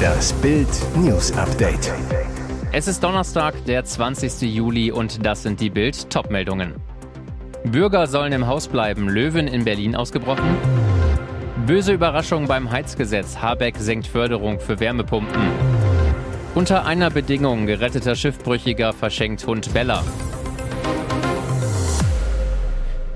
Das Bild News Update. Es ist Donnerstag, der 20. Juli und das sind die Bild Topmeldungen. Bürger sollen im Haus bleiben, Löwen in Berlin ausgebrochen. Böse Überraschung beim Heizgesetz, Habeck senkt Förderung für Wärmepumpen. Unter einer Bedingung, geretteter Schiffbrüchiger verschenkt Hund Bella.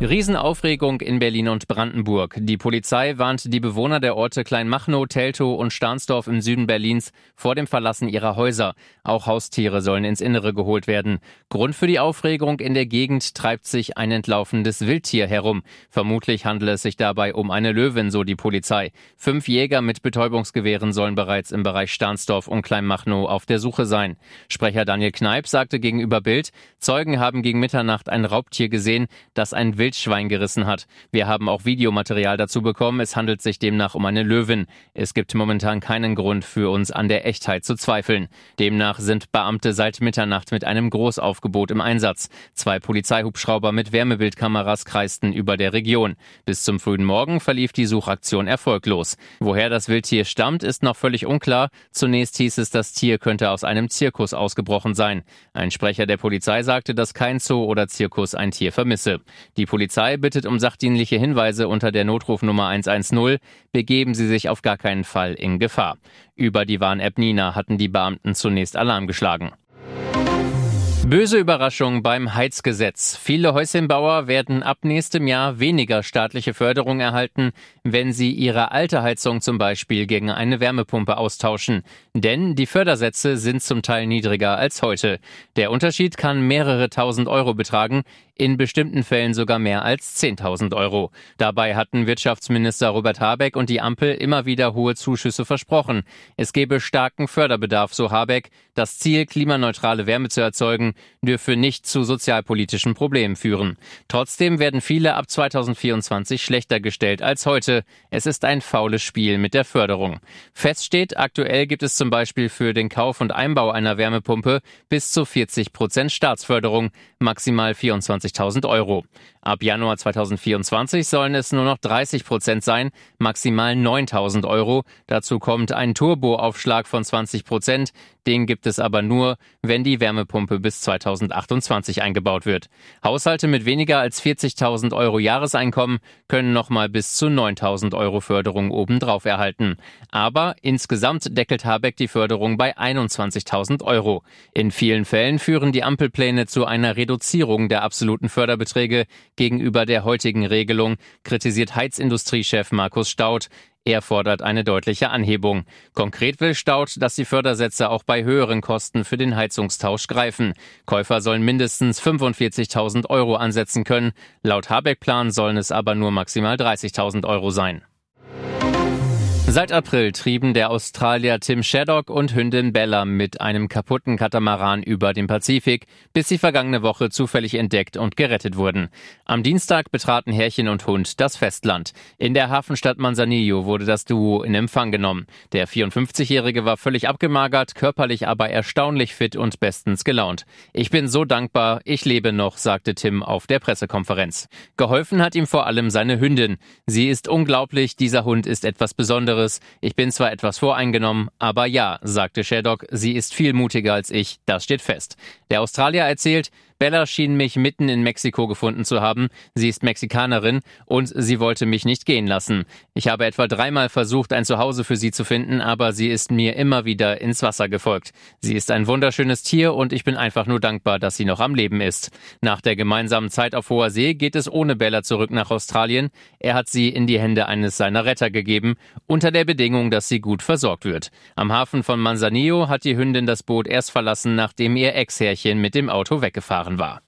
Riesenaufregung in Berlin und Brandenburg. Die Polizei warnt die Bewohner der Orte Kleinmachnow, Teltow und Stahnsdorf im Süden Berlins vor dem Verlassen ihrer Häuser. Auch Haustiere sollen ins Innere geholt werden. Grund für die Aufregung in der Gegend treibt sich ein entlaufendes Wildtier herum. Vermutlich handelt es sich dabei um eine Löwin, so die Polizei. Fünf Jäger mit Betäubungsgewehren sollen bereits im Bereich Stahnsdorf und Kleinmachnow auf der Suche sein. Sprecher Daniel Kneip sagte gegenüber Bild, Zeugen haben gegen Mitternacht ein Raubtier gesehen, das ein Wild Wildschwein gerissen hat. Wir haben auch Videomaterial dazu bekommen. Es handelt sich demnach um eine Löwin. Es gibt momentan keinen Grund für uns an der Echtheit zu zweifeln. Demnach sind Beamte seit Mitternacht mit einem Großaufgebot im Einsatz. Zwei Polizeihubschrauber mit Wärmebildkameras kreisten über der Region. Bis zum frühen Morgen verlief die Suchaktion erfolglos. Woher das Wildtier stammt, ist noch völlig unklar. Zunächst hieß es, das Tier könnte aus einem Zirkus ausgebrochen sein. Ein Sprecher der Polizei sagte, dass kein Zoo oder Zirkus ein Tier vermisse. Die Polizei Polizei bittet um sachdienliche Hinweise unter der Notrufnummer 110. Begeben Sie sich auf gar keinen Fall in Gefahr. Über die Warn-App Nina hatten die Beamten zunächst Alarm geschlagen. Böse Überraschung beim Heizgesetz. Viele Häuschenbauer werden ab nächstem Jahr weniger staatliche Förderung erhalten, wenn sie ihre alte Heizung zum Beispiel gegen eine Wärmepumpe austauschen. Denn die Fördersätze sind zum Teil niedriger als heute. Der Unterschied kann mehrere tausend Euro betragen, in bestimmten Fällen sogar mehr als 10.000 Euro. Dabei hatten Wirtschaftsminister Robert Habeck und die Ampel immer wieder hohe Zuschüsse versprochen. Es gebe starken Förderbedarf, so Habeck. Das Ziel, klimaneutrale Wärme zu erzeugen, dürfe nicht zu sozialpolitischen Problemen führen. Trotzdem werden viele ab 2024 schlechter gestellt als heute. Es ist ein faules Spiel mit der Förderung. Fest steht, aktuell gibt es zum Beispiel für den Kauf und Einbau einer Wärmepumpe bis zu 40 Prozent Staatsförderung, maximal 24 25.000 Euro. Ab Januar 2024 sollen es nur noch 30 Prozent sein, maximal 9.000 Euro. Dazu kommt ein Turboaufschlag von 20 Prozent. Den gibt es aber nur, wenn die Wärmepumpe bis 2028 eingebaut wird. Haushalte mit weniger als 40.000 Euro Jahreseinkommen können nochmal bis zu 9.000 Euro Förderung obendrauf erhalten. Aber insgesamt deckelt Habeck die Förderung bei 21.000 Euro. In vielen Fällen führen die Ampelpläne zu einer Reduzierung der absoluten Förderbeträge gegenüber der heutigen Regelung, kritisiert Heizindustriechef Markus Staud. Er fordert eine deutliche Anhebung. Konkret will Staud, dass die Fördersätze auch bei höheren Kosten für den Heizungstausch greifen. Käufer sollen mindestens 45.000 Euro ansetzen können. Laut Habeck-Plan sollen es aber nur maximal 30.000 Euro sein. Seit April trieben der Australier Tim Shaddock und Hündin Bella mit einem kaputten Katamaran über den Pazifik, bis sie vergangene Woche zufällig entdeckt und gerettet wurden. Am Dienstag betraten Herrchen und Hund das Festland. In der Hafenstadt Manzanillo wurde das Duo in Empfang genommen. Der 54-Jährige war völlig abgemagert, körperlich aber erstaunlich fit und bestens gelaunt. Ich bin so dankbar, ich lebe noch, sagte Tim auf der Pressekonferenz. Geholfen hat ihm vor allem seine Hündin. Sie ist unglaublich, dieser Hund ist etwas Besonderes anderes. Ich bin zwar etwas voreingenommen, aber ja, sagte Shaddock, sie ist viel mutiger als ich, das steht fest. Der Australier erzählt, Bella schien mich mitten in Mexiko gefunden zu haben. Sie ist Mexikanerin und sie wollte mich nicht gehen lassen. Ich habe etwa dreimal versucht, ein Zuhause für sie zu finden, aber sie ist mir immer wieder ins Wasser gefolgt. Sie ist ein wunderschönes Tier und ich bin einfach nur dankbar, dass sie noch am Leben ist. Nach der gemeinsamen Zeit auf hoher See geht es ohne Bella zurück nach Australien. Er hat sie in die Hände eines seiner Retter gegeben, unter der Bedingung, dass sie gut versorgt wird. Am Hafen von Manzanillo hat die Hündin das Boot erst verlassen, nachdem ihr Ex-Herrchen mit dem Auto weggefahren war.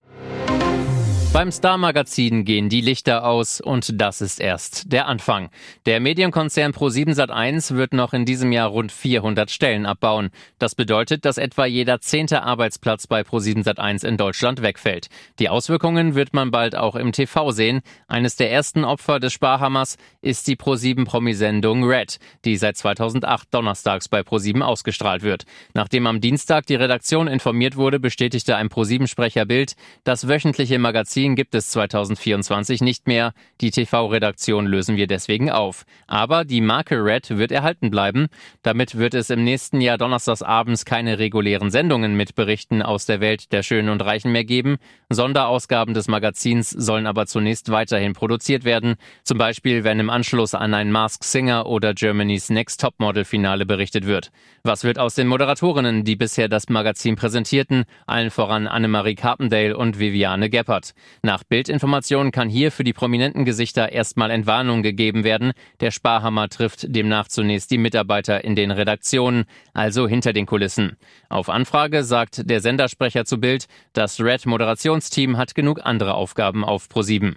Beim Star-Magazin gehen die Lichter aus und das ist erst der Anfang. Der Medienkonzern Pro7 Sat1 wird noch in diesem Jahr rund 400 Stellen abbauen. Das bedeutet, dass etwa jeder zehnte Arbeitsplatz bei Pro7 Sat1 in Deutschland wegfällt. Die Auswirkungen wird man bald auch im TV sehen. Eines der ersten Opfer des Sparhammers ist die Pro7 Promisendung Red, die seit 2008 donnerstags bei Pro7 ausgestrahlt wird. Nachdem am Dienstag die Redaktion informiert wurde, bestätigte ein Pro7-Sprecher Bild, das wöchentliche Magazin Magazin gibt es 2024 nicht mehr. Die TV-Redaktion lösen wir deswegen auf. Aber die Marke Red wird erhalten bleiben. Damit wird es im nächsten Jahr donnerstags abends keine regulären Sendungen mit Berichten aus der Welt der Schönen und Reichen mehr geben. Sonderausgaben des Magazins sollen aber zunächst weiterhin produziert werden. Zum Beispiel, wenn im Anschluss an ein Mask Singer oder Germany's Next Topmodel Finale berichtet wird. Was wird aus den Moderatorinnen, die bisher das Magazin präsentierten, allen voran Annemarie Carpendale und Viviane Geppert? Nach Bildinformationen kann hier für die prominenten Gesichter erstmal Entwarnung gegeben werden. Der Sparhammer trifft demnach zunächst die Mitarbeiter in den Redaktionen, also hinter den Kulissen. Auf Anfrage sagt der Sendersprecher zu Bild, das Red Moderationsteam hat genug andere Aufgaben auf ProSieben.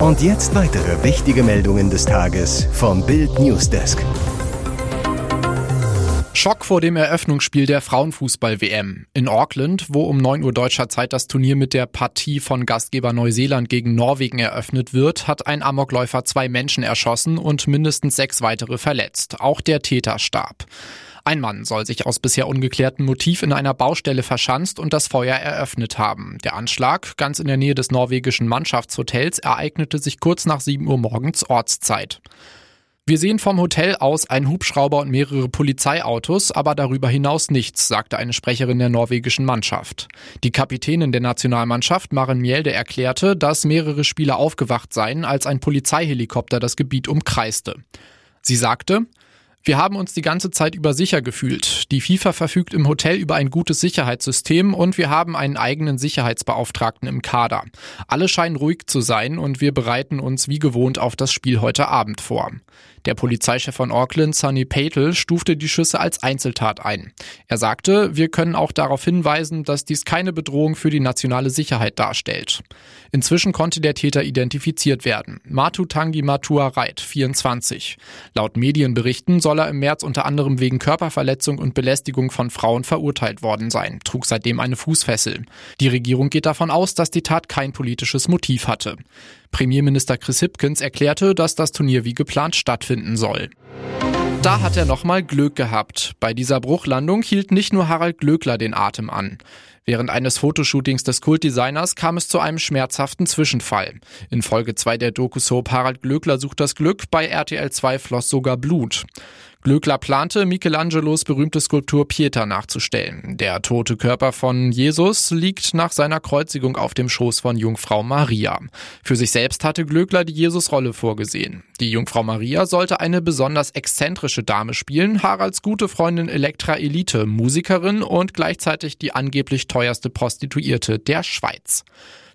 Und jetzt weitere wichtige Meldungen des Tages vom Bild Newsdesk. Schock vor dem Eröffnungsspiel der Frauenfußball-WM. In Auckland, wo um 9 Uhr deutscher Zeit das Turnier mit der Partie von Gastgeber Neuseeland gegen Norwegen eröffnet wird, hat ein Amokläufer zwei Menschen erschossen und mindestens sechs weitere verletzt. Auch der Täter starb. Ein Mann soll sich aus bisher ungeklärtem Motiv in einer Baustelle verschanzt und das Feuer eröffnet haben. Der Anschlag, ganz in der Nähe des norwegischen Mannschaftshotels, ereignete sich kurz nach 7 Uhr morgens Ortszeit. Wir sehen vom Hotel aus einen Hubschrauber und mehrere Polizeiautos, aber darüber hinaus nichts, sagte eine Sprecherin der norwegischen Mannschaft. Die Kapitänin der Nationalmannschaft, Maren Mjelde, erklärte, dass mehrere Spieler aufgewacht seien, als ein Polizeihelikopter das Gebiet umkreiste. Sie sagte, wir haben uns die ganze Zeit über sicher gefühlt. Die FIFA verfügt im Hotel über ein gutes Sicherheitssystem und wir haben einen eigenen Sicherheitsbeauftragten im Kader. Alle scheinen ruhig zu sein und wir bereiten uns wie gewohnt auf das Spiel heute Abend vor. Der Polizeichef von Auckland, Sunny Patel, stufte die Schüsse als Einzeltat ein. Er sagte, wir können auch darauf hinweisen, dass dies keine Bedrohung für die nationale Sicherheit darstellt. Inzwischen konnte der Täter identifiziert werden. Matu Tangi Matua Reit, 24. Laut Medienberichten soll er im März unter anderem wegen Körperverletzung und Belästigung von Frauen verurteilt worden sein, trug seitdem eine Fußfessel. Die Regierung geht davon aus, dass die Tat kein politisches Motiv hatte. Premierminister Chris Hipkins erklärte, dass das Turnier wie geplant stattfinden soll. Da hat er nochmal Glück gehabt. Bei dieser Bruchlandung hielt nicht nur Harald Glöckler den Atem an. Während eines Fotoshootings des Kultdesigners kam es zu einem schmerzhaften Zwischenfall. In Folge 2 der Doku-Soap Harald Glöckler sucht das Glück, bei RTL 2 floss sogar Blut. Glöckler plante, Michelangelos berühmte Skulptur Pieta nachzustellen. Der tote Körper von Jesus liegt nach seiner Kreuzigung auf dem Schoß von Jungfrau Maria. Für sich selbst hatte Glöckler die Jesus-Rolle vorgesehen. Die Jungfrau Maria sollte eine besonders exzentrische Dame spielen, Haralds gute Freundin Elektra Elite, Musikerin und gleichzeitig die angeblich teuerste Prostituierte der Schweiz.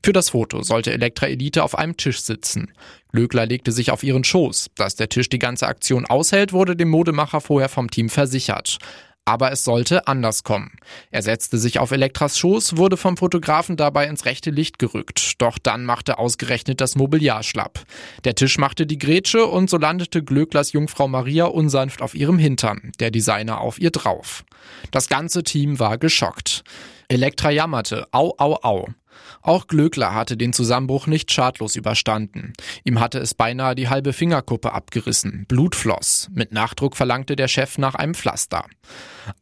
Für das Foto sollte Elektra Elite auf einem Tisch sitzen. Glöckler legte sich auf ihren Schoß. Dass der Tisch die ganze Aktion aushält, wurde dem Modemacher vorher vom Team versichert. Aber es sollte anders kommen. Er setzte sich auf Elektras Schoß, wurde vom Fotografen dabei ins rechte Licht gerückt. Doch dann machte ausgerechnet das Mobiliar schlapp. Der Tisch machte die Grätsche und so landete Glöcklers Jungfrau Maria unsanft auf ihrem Hintern, der Designer auf ihr drauf. Das ganze Team war geschockt. Elektra jammerte, au, au, au. Auch Glöckler hatte den Zusammenbruch nicht schadlos überstanden. Ihm hatte es beinahe die halbe Fingerkuppe abgerissen. Blut floss. Mit Nachdruck verlangte der Chef nach einem Pflaster.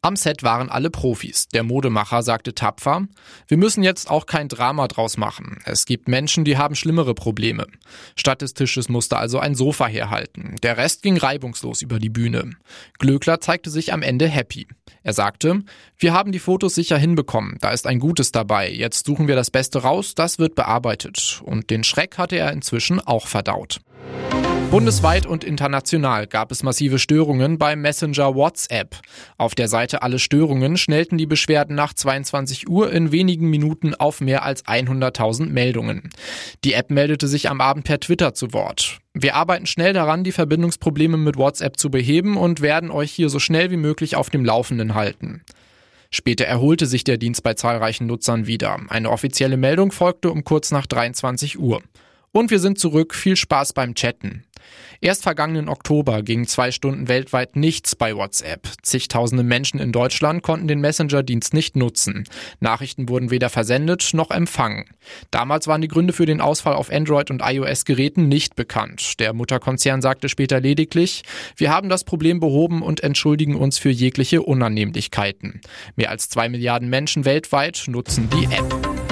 Am Set waren alle Profis. Der Modemacher sagte tapfer, wir müssen jetzt auch kein Drama draus machen. Es gibt Menschen, die haben schlimmere Probleme. Statt des Tisches musste also ein Sofa herhalten. Der Rest ging reibungslos über die Bühne. Glöckler zeigte sich am Ende happy. Er sagte, wir haben die Fotos sicher hinbekommen. Da ist ein Gutes dabei. Jetzt suchen wir das Beste raus. Das wird bearbeitet. Und den Schreck hatte er inzwischen auch verdaut. Bundesweit und international gab es massive Störungen beim Messenger WhatsApp. Auf der Seite Alle Störungen schnellten die Beschwerden nach 22 Uhr in wenigen Minuten auf mehr als 100.000 Meldungen. Die App meldete sich am Abend per Twitter zu Wort. Wir arbeiten schnell daran, die Verbindungsprobleme mit WhatsApp zu beheben und werden euch hier so schnell wie möglich auf dem Laufenden halten. Später erholte sich der Dienst bei zahlreichen Nutzern wieder. Eine offizielle Meldung folgte um kurz nach 23 Uhr. Und wir sind zurück. Viel Spaß beim Chatten. Erst vergangenen Oktober ging zwei Stunden weltweit nichts bei WhatsApp. Zigtausende Menschen in Deutschland konnten den Messenger-Dienst nicht nutzen. Nachrichten wurden weder versendet noch empfangen. Damals waren die Gründe für den Ausfall auf Android- und iOS-Geräten nicht bekannt. Der Mutterkonzern sagte später lediglich, wir haben das Problem behoben und entschuldigen uns für jegliche Unannehmlichkeiten. Mehr als zwei Milliarden Menschen weltweit nutzen die App.